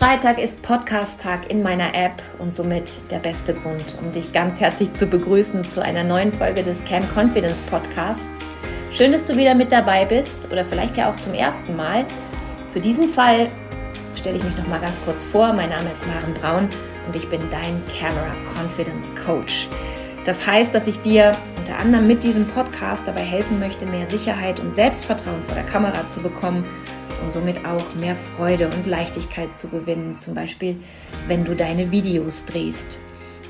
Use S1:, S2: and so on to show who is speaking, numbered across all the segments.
S1: Freitag ist Podcast-Tag in meiner App und somit der beste Grund, um dich ganz herzlich zu begrüßen zu einer neuen Folge des Camp Confidence Podcasts. Schön, dass du wieder mit dabei bist oder vielleicht ja auch zum ersten Mal. Für diesen Fall stelle ich mich noch mal ganz kurz vor. Mein Name ist Maren Braun und ich bin dein Camera Confidence Coach. Das heißt, dass ich dir unter anderem mit diesem Podcast dabei helfen möchte, mehr Sicherheit und Selbstvertrauen vor der Kamera zu bekommen und somit auch mehr Freude und Leichtigkeit zu gewinnen. Zum Beispiel, wenn du deine Videos drehst.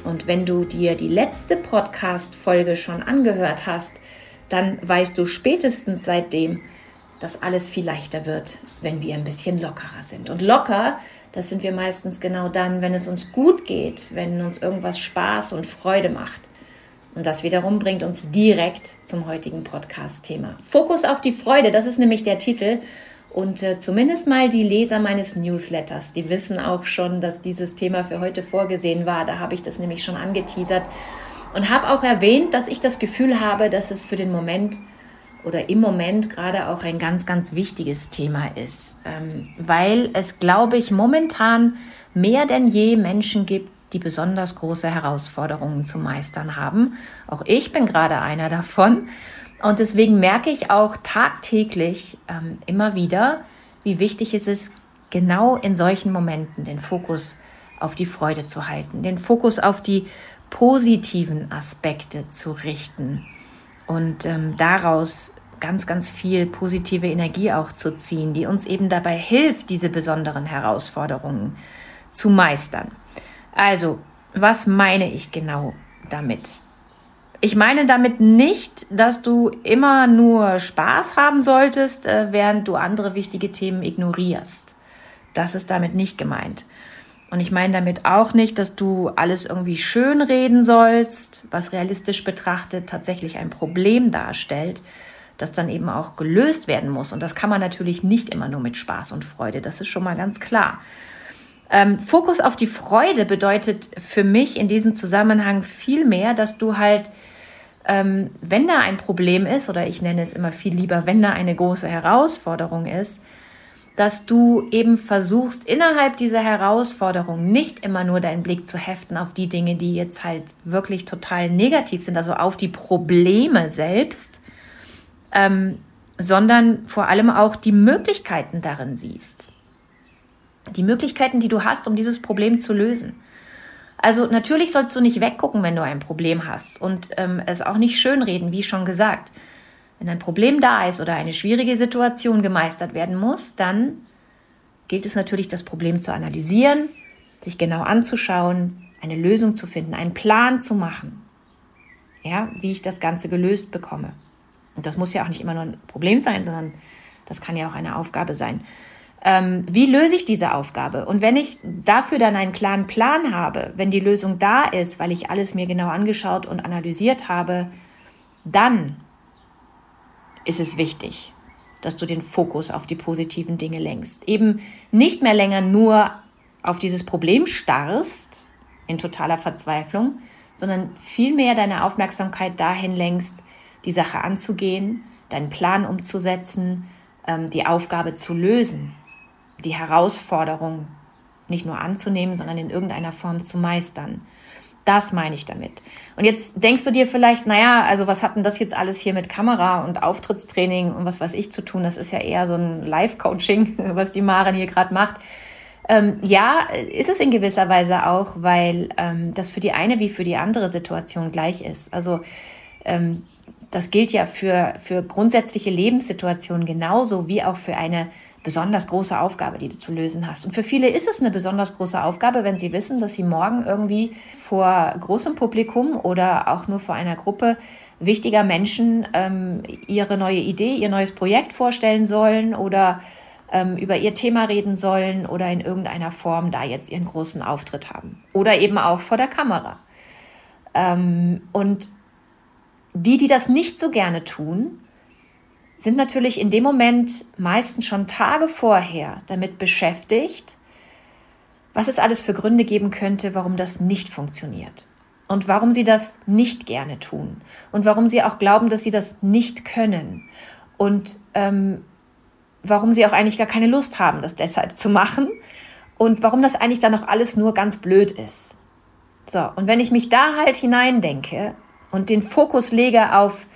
S1: Und wenn du dir die letzte Podcast-Folge schon angehört hast, dann weißt du spätestens seitdem, dass alles viel leichter wird, wenn wir ein bisschen lockerer sind. Und locker, das sind wir meistens genau dann, wenn es uns gut geht, wenn uns irgendwas Spaß und Freude macht. Und das wiederum bringt uns direkt zum heutigen Podcast-Thema. Fokus auf die Freude, das ist nämlich der Titel. Und äh, zumindest mal die Leser meines Newsletters, die wissen auch schon, dass dieses Thema für heute vorgesehen war. Da habe ich das nämlich schon angeteasert und habe auch erwähnt, dass ich das Gefühl habe, dass es für den Moment oder im Moment gerade auch ein ganz, ganz wichtiges Thema ist, ähm, weil es, glaube ich, momentan mehr denn je Menschen gibt, die besonders große Herausforderungen zu meistern haben. Auch ich bin gerade einer davon. Und deswegen merke ich auch tagtäglich ähm, immer wieder, wie wichtig es ist, genau in solchen Momenten den Fokus auf die Freude zu halten, den Fokus auf die positiven Aspekte zu richten und ähm, daraus ganz, ganz viel positive Energie auch zu ziehen, die uns eben dabei hilft, diese besonderen Herausforderungen zu meistern. Also, was meine ich genau damit? Ich meine damit nicht, dass du immer nur Spaß haben solltest, äh, während du andere wichtige Themen ignorierst. Das ist damit nicht gemeint. Und ich meine damit auch nicht, dass du alles irgendwie schön reden sollst, was realistisch betrachtet tatsächlich ein Problem darstellt, das dann eben auch gelöst werden muss. Und das kann man natürlich nicht immer nur mit Spaß und Freude. Das ist schon mal ganz klar. Ähm, Fokus auf die Freude bedeutet für mich in diesem Zusammenhang viel mehr, dass du halt ähm, wenn da ein Problem ist, oder ich nenne es immer viel lieber, wenn da eine große Herausforderung ist, dass du eben versuchst, innerhalb dieser Herausforderung nicht immer nur deinen Blick zu heften auf die Dinge, die jetzt halt wirklich total negativ sind, also auf die Probleme selbst, ähm, sondern vor allem auch die Möglichkeiten darin siehst. Die Möglichkeiten, die du hast, um dieses Problem zu lösen. Also natürlich sollst du nicht weggucken, wenn du ein Problem hast und ähm, es auch nicht schönreden, wie schon gesagt. Wenn ein Problem da ist oder eine schwierige Situation gemeistert werden muss, dann gilt es natürlich, das Problem zu analysieren, sich genau anzuschauen, eine Lösung zu finden, einen Plan zu machen, ja, wie ich das Ganze gelöst bekomme. Und das muss ja auch nicht immer nur ein Problem sein, sondern das kann ja auch eine Aufgabe sein ähm, wie löse ich diese Aufgabe? Und wenn ich dafür dann einen klaren Plan habe, wenn die Lösung da ist, weil ich alles mir genau angeschaut und analysiert habe, dann ist es wichtig, dass du den Fokus auf die positiven Dinge lenkst. Eben nicht mehr länger nur auf dieses Problem starrst in totaler Verzweiflung, sondern vielmehr deine Aufmerksamkeit dahin lenkst, die Sache anzugehen, deinen Plan umzusetzen, ähm, die Aufgabe zu lösen die Herausforderung nicht nur anzunehmen, sondern in irgendeiner Form zu meistern. Das meine ich damit. Und jetzt denkst du dir vielleicht, naja, also was hat denn das jetzt alles hier mit Kamera und Auftrittstraining und was weiß ich zu tun? Das ist ja eher so ein Live-Coaching, was die Maren hier gerade macht. Ähm, ja, ist es in gewisser Weise auch, weil ähm, das für die eine wie für die andere Situation gleich ist. Also ähm, das gilt ja für, für grundsätzliche Lebenssituationen genauso wie auch für eine besonders große Aufgabe, die du zu lösen hast. Und für viele ist es eine besonders große Aufgabe, wenn sie wissen, dass sie morgen irgendwie vor großem Publikum oder auch nur vor einer Gruppe wichtiger Menschen ähm, ihre neue Idee, ihr neues Projekt vorstellen sollen oder ähm, über ihr Thema reden sollen oder in irgendeiner Form da jetzt ihren großen Auftritt haben. Oder eben auch vor der Kamera. Ähm, und die, die das nicht so gerne tun, sind natürlich in dem Moment meistens schon Tage vorher damit beschäftigt, was es alles für Gründe geben könnte, warum das nicht funktioniert. Und warum sie das nicht gerne tun. Und warum sie auch glauben, dass sie das nicht können. Und ähm, warum sie auch eigentlich gar keine Lust haben, das deshalb zu machen. und warum das eigentlich dann noch alles nur ganz blöd ist. So, und wenn ich mich da halt hineindenke und den Fokus lege auf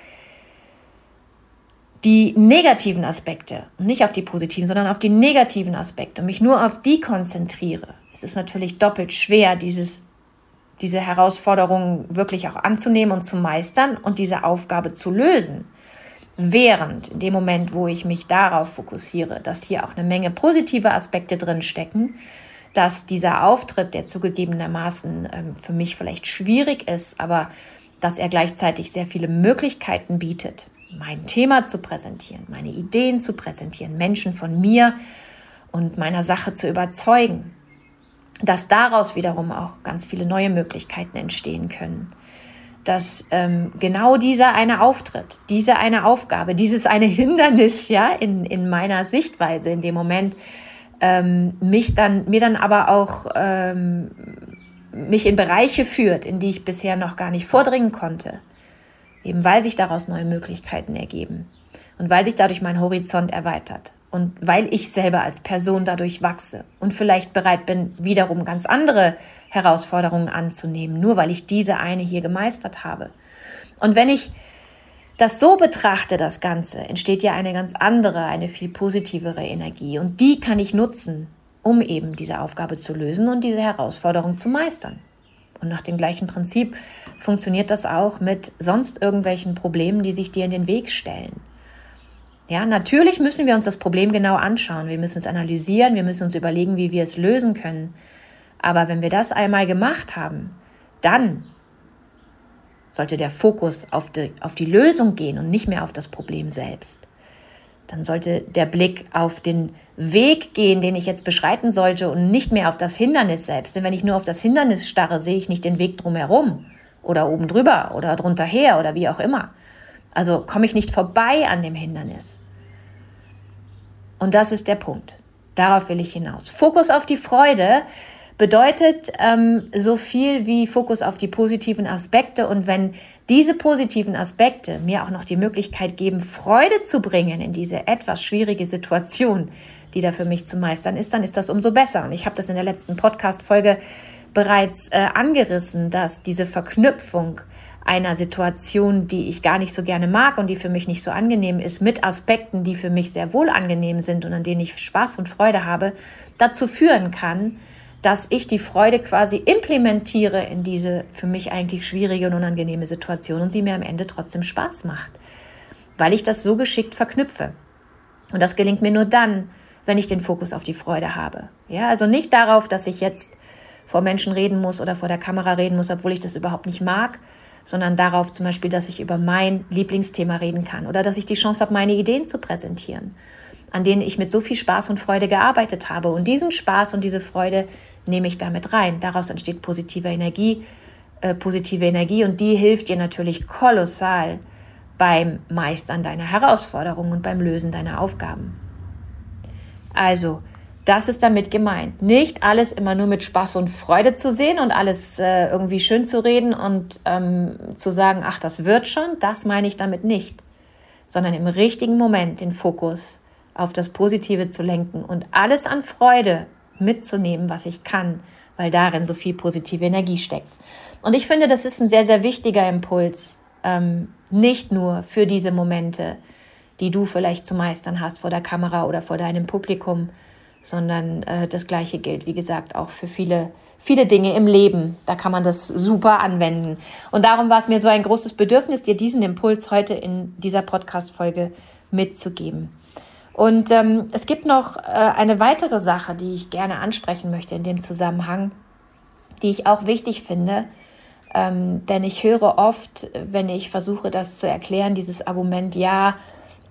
S1: die negativen Aspekte nicht auf die positiven, sondern auf die negativen Aspekte und mich nur auf die konzentriere, es ist natürlich doppelt schwer, dieses, diese Herausforderung wirklich auch anzunehmen und zu meistern und diese Aufgabe zu lösen. Während in dem Moment, wo ich mich darauf fokussiere, dass hier auch eine Menge positive Aspekte drin stecken, dass dieser Auftritt, der zugegebenermaßen ähm, für mich vielleicht schwierig ist, aber dass er gleichzeitig sehr viele Möglichkeiten bietet, mein Thema zu präsentieren, meine Ideen zu präsentieren, Menschen von mir und meiner Sache zu überzeugen, dass daraus wiederum auch ganz viele neue Möglichkeiten entstehen können. Dass ähm, genau dieser eine Auftritt, diese eine Aufgabe, dieses eine Hindernis, ja, in, in meiner Sichtweise in dem Moment, ähm, mich dann, mir dann aber auch ähm, mich in Bereiche führt, in die ich bisher noch gar nicht vordringen konnte eben weil sich daraus neue Möglichkeiten ergeben und weil sich dadurch mein Horizont erweitert und weil ich selber als Person dadurch wachse und vielleicht bereit bin, wiederum ganz andere Herausforderungen anzunehmen, nur weil ich diese eine hier gemeistert habe. Und wenn ich das so betrachte, das Ganze, entsteht ja eine ganz andere, eine viel positivere Energie. Und die kann ich nutzen, um eben diese Aufgabe zu lösen und diese Herausforderung zu meistern. Und nach dem gleichen Prinzip funktioniert das auch mit sonst irgendwelchen Problemen, die sich dir in den Weg stellen. Ja, natürlich müssen wir uns das Problem genau anschauen. Wir müssen es analysieren, wir müssen uns überlegen, wie wir es lösen können. Aber wenn wir das einmal gemacht haben, dann sollte der Fokus auf die, auf die Lösung gehen und nicht mehr auf das Problem selbst dann sollte der Blick auf den Weg gehen, den ich jetzt beschreiten sollte und nicht mehr auf das Hindernis selbst. Denn wenn ich nur auf das Hindernis starre, sehe ich nicht den Weg drumherum oder oben drüber oder drunter her oder wie auch immer. Also komme ich nicht vorbei an dem Hindernis. Und das ist der Punkt. Darauf will ich hinaus. Fokus auf die Freude bedeutet ähm, so viel wie Fokus auf die positiven Aspekte. Und wenn diese positiven Aspekte mir auch noch die Möglichkeit geben, Freude zu bringen in diese etwas schwierige Situation, die da für mich zu meistern ist, dann ist das umso besser. Und ich habe das in der letzten Podcast-Folge bereits äh, angerissen, dass diese Verknüpfung einer Situation, die ich gar nicht so gerne mag und die für mich nicht so angenehm ist, mit Aspekten, die für mich sehr wohl angenehm sind und an denen ich Spaß und Freude habe, dazu führen kann, dass ich die Freude quasi implementiere in diese für mich eigentlich schwierige und unangenehme Situation und sie mir am Ende trotzdem Spaß macht, weil ich das so geschickt verknüpfe. Und das gelingt mir nur dann, wenn ich den Fokus auf die Freude habe. Ja, also nicht darauf, dass ich jetzt vor Menschen reden muss oder vor der Kamera reden muss, obwohl ich das überhaupt nicht mag, sondern darauf zum Beispiel, dass ich über mein Lieblingsthema reden kann oder dass ich die Chance habe, meine Ideen zu präsentieren, an denen ich mit so viel Spaß und Freude gearbeitet habe. Und diesen Spaß und diese Freude nehme ich damit rein. Daraus entsteht positive Energie, äh, positive Energie und die hilft dir natürlich kolossal beim Meistern deiner Herausforderungen und beim Lösen deiner Aufgaben. Also, das ist damit gemeint. Nicht alles immer nur mit Spaß und Freude zu sehen und alles äh, irgendwie schön zu reden und ähm, zu sagen, ach, das wird schon, das meine ich damit nicht, sondern im richtigen Moment den Fokus auf das Positive zu lenken und alles an Freude mitzunehmen, was ich kann, weil darin so viel positive Energie steckt. Und ich finde, das ist ein sehr, sehr wichtiger Impuls, ähm, nicht nur für diese Momente, die du vielleicht zu meistern hast vor der Kamera oder vor deinem Publikum, sondern äh, das Gleiche gilt, wie gesagt, auch für viele, viele Dinge im Leben. Da kann man das super anwenden. Und darum war es mir so ein großes Bedürfnis, dir diesen Impuls heute in dieser Podcast-Folge mitzugeben. Und ähm, es gibt noch äh, eine weitere Sache, die ich gerne ansprechen möchte in dem Zusammenhang, die ich auch wichtig finde. Ähm, denn ich höre oft, wenn ich versuche, das zu erklären, dieses Argument, ja,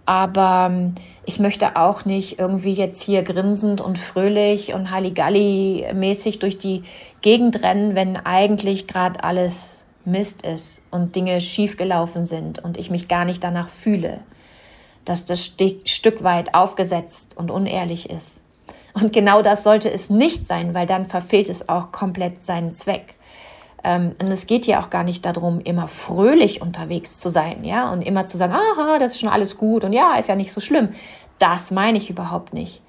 S1: aber ähm, ich möchte auch nicht irgendwie jetzt hier grinsend und fröhlich und Halligalli-mäßig durch die Gegend rennen, wenn eigentlich gerade alles Mist ist und Dinge schiefgelaufen sind und ich mich gar nicht danach fühle dass das Stück weit aufgesetzt und unehrlich ist. Und genau das sollte es nicht sein, weil dann verfehlt es auch komplett seinen Zweck. Ähm, und es geht ja auch gar nicht darum, immer fröhlich unterwegs zu sein, ja, und immer zu sagen, aha, das ist schon alles gut und ja, ist ja nicht so schlimm. Das meine ich überhaupt nicht.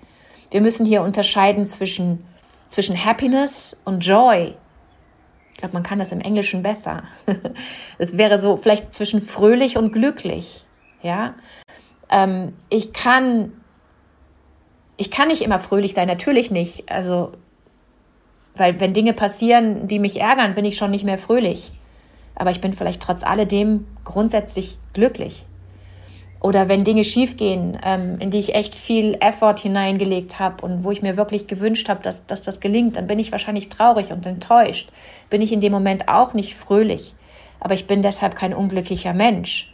S1: Wir müssen hier unterscheiden zwischen zwischen Happiness und Joy. Ich glaube, man kann das im Englischen besser. Es wäre so vielleicht zwischen fröhlich und glücklich. Ja, ähm, ich kann, ich kann nicht immer fröhlich sein, natürlich nicht. Also, weil wenn Dinge passieren, die mich ärgern, bin ich schon nicht mehr fröhlich. Aber ich bin vielleicht trotz alledem grundsätzlich glücklich oder wenn Dinge schiefgehen, ähm, in die ich echt viel Effort hineingelegt habe und wo ich mir wirklich gewünscht habe, dass, dass das gelingt, dann bin ich wahrscheinlich traurig und enttäuscht. Bin ich in dem Moment auch nicht fröhlich. Aber ich bin deshalb kein unglücklicher Mensch.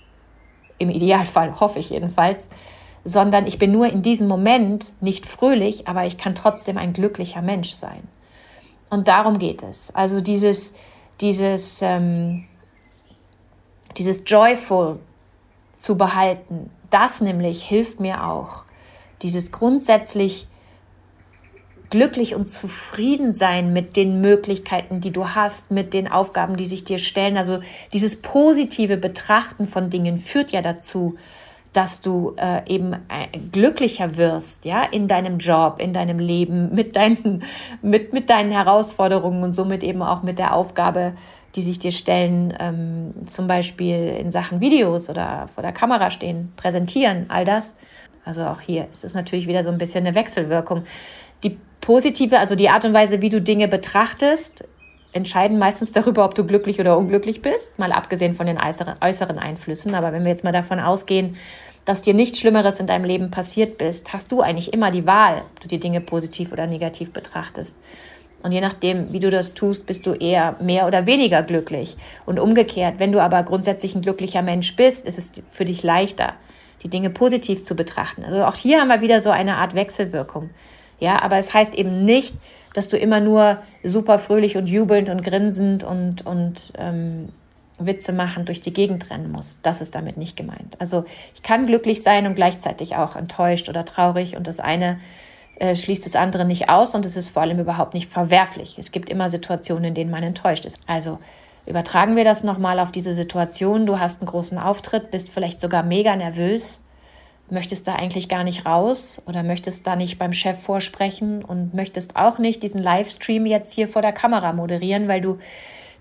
S1: Im Idealfall hoffe ich jedenfalls. Sondern ich bin nur in diesem Moment nicht fröhlich, aber ich kann trotzdem ein glücklicher Mensch sein. Und darum geht es. Also dieses, dieses, ähm, dieses Joyful, zu behalten. Das nämlich hilft mir auch, dieses grundsätzlich glücklich und zufrieden sein mit den Möglichkeiten, die du hast, mit den Aufgaben, die sich dir stellen. Also dieses positive Betrachten von Dingen führt ja dazu, dass du äh, eben äh, glücklicher wirst, ja, in deinem Job, in deinem Leben, mit deinen, mit, mit deinen Herausforderungen und somit eben auch mit der Aufgabe, die sich dir stellen, ähm, zum Beispiel in Sachen Videos oder vor der Kamera stehen, präsentieren, all das. Also auch hier ist es natürlich wieder so ein bisschen eine Wechselwirkung. Die positive, also die Art und Weise, wie du Dinge betrachtest, entscheiden meistens darüber, ob du glücklich oder unglücklich bist, mal abgesehen von den äußeren Einflüssen. Aber wenn wir jetzt mal davon ausgehen, dass dir nichts Schlimmeres in deinem Leben passiert bist, hast du eigentlich immer die Wahl, ob du die Dinge positiv oder negativ betrachtest. Und je nachdem, wie du das tust, bist du eher mehr oder weniger glücklich. Und umgekehrt, wenn du aber grundsätzlich ein glücklicher Mensch bist, ist es für dich leichter, die Dinge positiv zu betrachten. Also auch hier haben wir wieder so eine Art Wechselwirkung. Ja, aber es heißt eben nicht, dass du immer nur super fröhlich und jubelnd und grinsend und, und ähm, Witze machen durch die Gegend rennen musst. Das ist damit nicht gemeint. Also ich kann glücklich sein und gleichzeitig auch enttäuscht oder traurig und das eine äh, schließt das andere nicht aus und es ist vor allem überhaupt nicht verwerflich. Es gibt immer Situationen, in denen man enttäuscht ist. Also übertragen wir das nochmal auf diese Situation. Du hast einen großen Auftritt, bist vielleicht sogar mega nervös, möchtest da eigentlich gar nicht raus oder möchtest da nicht beim Chef vorsprechen und möchtest auch nicht diesen Livestream jetzt hier vor der Kamera moderieren, weil du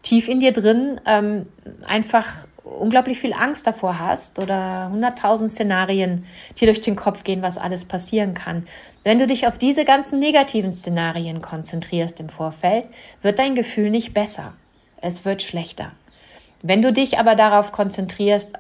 S1: tief in dir drin ähm, einfach unglaublich viel Angst davor hast oder hunderttausend Szenarien dir durch den Kopf gehen, was alles passieren kann. Wenn du dich auf diese ganzen negativen Szenarien konzentrierst im Vorfeld, wird dein Gefühl nicht besser. Es wird schlechter. Wenn du dich aber darauf konzentrierst,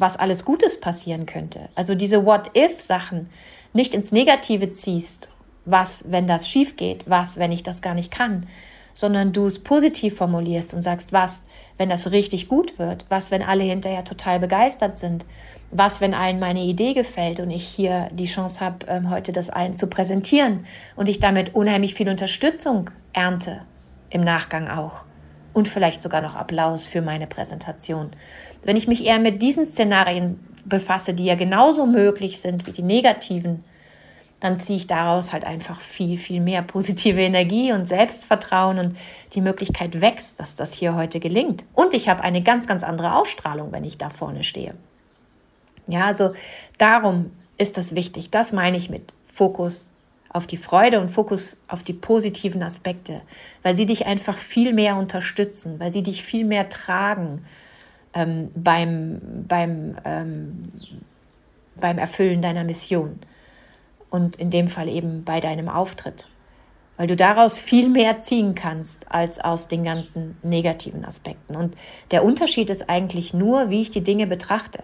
S1: was alles Gutes passieren könnte, also diese What-if-Sachen nicht ins Negative ziehst, was, wenn das schief geht, was, wenn ich das gar nicht kann, sondern du es positiv formulierst und sagst, was, wenn das richtig gut wird, was, wenn alle hinterher total begeistert sind, was, wenn allen meine Idee gefällt und ich hier die Chance habe, ähm, heute das allen zu präsentieren und ich damit unheimlich viel Unterstützung ernte, im Nachgang auch. Und vielleicht sogar noch Applaus für meine Präsentation. Wenn ich mich eher mit diesen Szenarien befasse, die ja genauso möglich sind wie die negativen, dann ziehe ich daraus halt einfach viel, viel mehr positive Energie und Selbstvertrauen und die Möglichkeit wächst, dass das hier heute gelingt. Und ich habe eine ganz, ganz andere Ausstrahlung, wenn ich da vorne stehe. Ja, also darum ist das wichtig. Das meine ich mit Fokus auf die Freude und Fokus auf die positiven Aspekte, weil sie dich einfach viel mehr unterstützen, weil sie dich viel mehr tragen ähm, beim, beim, ähm, beim Erfüllen deiner Mission und in dem Fall eben bei deinem Auftritt, weil du daraus viel mehr ziehen kannst als aus den ganzen negativen Aspekten. Und der Unterschied ist eigentlich nur, wie ich die Dinge betrachte.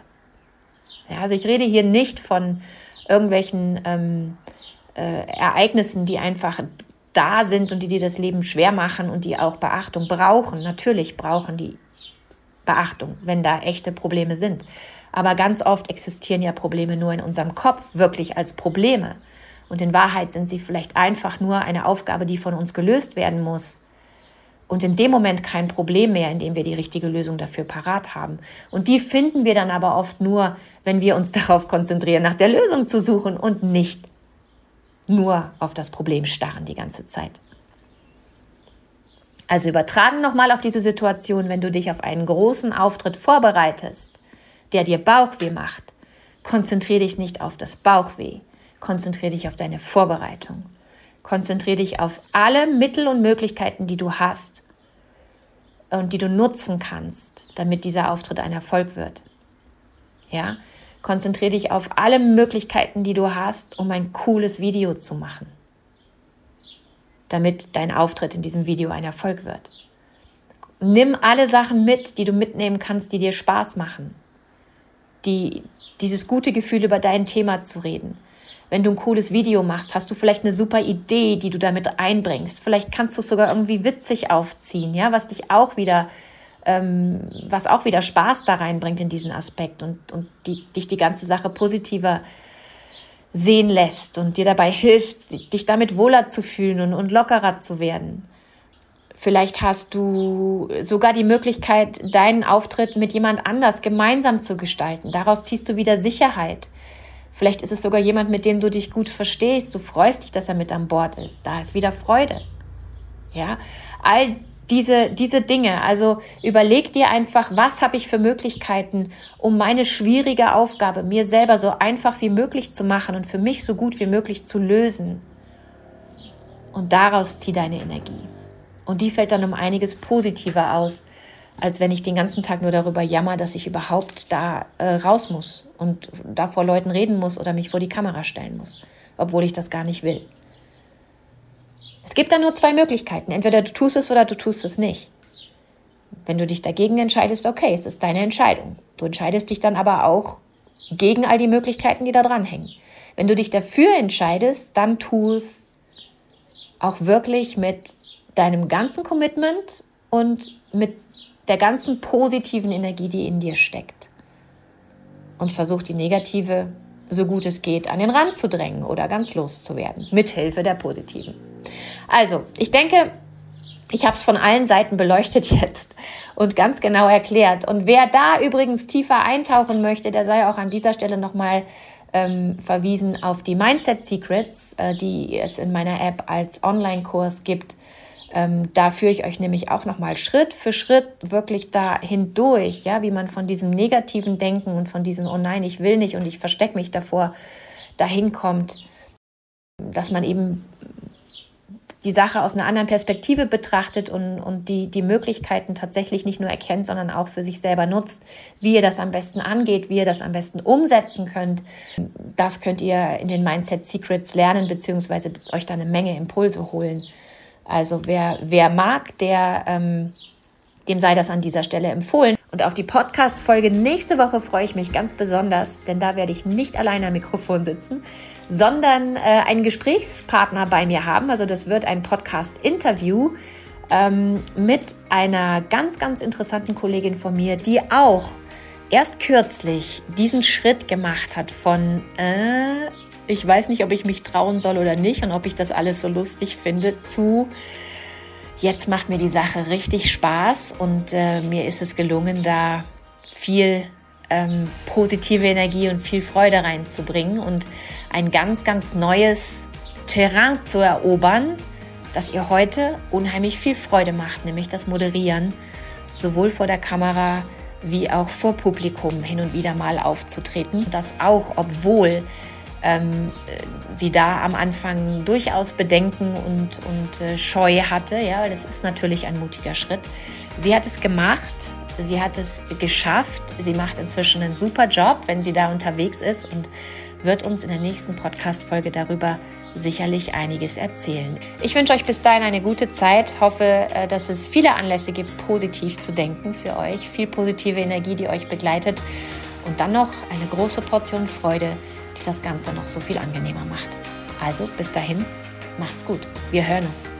S1: Ja, also ich rede hier nicht von irgendwelchen ähm, äh, Ereignissen, die einfach da sind und die dir das Leben schwer machen und die auch Beachtung brauchen. Natürlich brauchen die Beachtung, wenn da echte Probleme sind. Aber ganz oft existieren ja Probleme nur in unserem Kopf, wirklich als Probleme. Und in Wahrheit sind sie vielleicht einfach nur eine Aufgabe, die von uns gelöst werden muss. Und in dem Moment kein Problem mehr, indem wir die richtige Lösung dafür parat haben. Und die finden wir dann aber oft nur, wenn wir uns darauf konzentrieren, nach der Lösung zu suchen und nicht nur auf das Problem starren die ganze Zeit. Also übertragen nochmal auf diese Situation, wenn du dich auf einen großen Auftritt vorbereitest der dir Bauchweh macht, konzentriere dich nicht auf das Bauchweh, konzentriere dich auf deine Vorbereitung. Konzentriere dich auf alle Mittel und Möglichkeiten, die du hast und die du nutzen kannst, damit dieser Auftritt ein Erfolg wird. Ja, konzentriere dich auf alle Möglichkeiten, die du hast, um ein cooles Video zu machen, damit dein Auftritt in diesem Video ein Erfolg wird. Nimm alle Sachen mit, die du mitnehmen kannst, die dir Spaß machen, die dieses gute Gefühl über dein Thema zu reden wenn du ein cooles Video machst, hast du vielleicht eine super Idee, die du damit einbringst. Vielleicht kannst du es sogar irgendwie witzig aufziehen, ja, was dich auch wieder, ähm, was auch wieder Spaß da reinbringt in diesen Aspekt und, und die, dich die ganze Sache positiver sehen lässt und dir dabei hilft, dich damit wohler zu fühlen und, und lockerer zu werden. Vielleicht hast du sogar die Möglichkeit, deinen Auftritt mit jemand anders gemeinsam zu gestalten. Daraus ziehst du wieder Sicherheit. Vielleicht ist es sogar jemand, mit dem du dich gut verstehst. Du freust dich, dass er mit an Bord ist. Da ist wieder Freude. Ja, all diese, diese Dinge. Also überleg dir einfach, was habe ich für Möglichkeiten, um meine schwierige Aufgabe mir selber so einfach wie möglich zu machen und für mich so gut wie möglich zu lösen. Und daraus zieh deine Energie. Und die fällt dann um einiges positiver aus, als wenn ich den ganzen Tag nur darüber jammer, dass ich überhaupt da äh, raus muss und da vor Leuten reden muss oder mich vor die Kamera stellen muss, obwohl ich das gar nicht will. Es gibt da nur zwei Möglichkeiten. Entweder du tust es oder du tust es nicht. Wenn du dich dagegen entscheidest, okay, es ist deine Entscheidung. Du entscheidest dich dann aber auch gegen all die Möglichkeiten, die da dranhängen. Wenn du dich dafür entscheidest, dann tu es auch wirklich mit deinem ganzen Commitment und mit der ganzen positiven Energie, die in dir steckt. Und versuch die negative, so gut es geht, an den Rand zu drängen oder ganz loszuwerden, mithilfe der positiven. Also, ich denke, ich habe es von allen Seiten beleuchtet jetzt und ganz genau erklärt. Und wer da übrigens tiefer eintauchen möchte, der sei auch an dieser Stelle nochmal ähm, verwiesen auf die Mindset Secrets, äh, die es in meiner App als Online-Kurs gibt ähm, da führe ich euch nämlich auch nochmal Schritt für Schritt wirklich da hindurch, ja, wie man von diesem negativen Denken und von diesem, oh nein, ich will nicht und ich verstecke mich davor, dahin kommt, dass man eben die Sache aus einer anderen Perspektive betrachtet und, und die, die Möglichkeiten tatsächlich nicht nur erkennt, sondern auch für sich selber nutzt, wie ihr das am besten angeht, wie ihr das am besten umsetzen könnt. Das könnt ihr in den Mindset Secrets lernen, beziehungsweise euch da eine Menge Impulse holen. Also wer, wer mag, der, ähm, dem sei das an dieser Stelle empfohlen. Und auf die Podcast-Folge nächste Woche freue ich mich ganz besonders, denn da werde ich nicht alleine am Mikrofon sitzen, sondern äh, einen Gesprächspartner bei mir haben. Also das wird ein Podcast-Interview ähm, mit einer ganz, ganz interessanten Kollegin von mir, die auch erst kürzlich diesen Schritt gemacht hat von, äh, ich weiß nicht, ob ich mich trauen soll oder nicht und ob ich das alles so lustig finde, zu jetzt macht mir die Sache richtig Spaß und äh, mir ist es gelungen, da viel ähm, positive Energie und viel Freude reinzubringen und ein ganz, ganz neues Terrain zu erobern, das ihr heute unheimlich viel Freude macht, nämlich das Moderieren, sowohl vor der Kamera wie auch vor Publikum hin und wieder mal aufzutreten. Das auch, obwohl ähm, sie da am Anfang durchaus Bedenken und, und äh, Scheu hatte. Ja, das ist natürlich ein mutiger Schritt. Sie hat es gemacht, sie hat es geschafft. Sie macht inzwischen einen super Job, wenn sie da unterwegs ist und wird uns in der nächsten Podcast-Folge darüber sicherlich einiges erzählen. Ich wünsche euch bis dahin eine gute Zeit, hoffe, äh, dass es viele Anlässe gibt, positiv zu denken für euch, viel positive Energie, die euch begleitet und dann noch eine große Portion Freude das Ganze noch so viel angenehmer macht. Also bis dahin, macht's gut. Wir hören uns.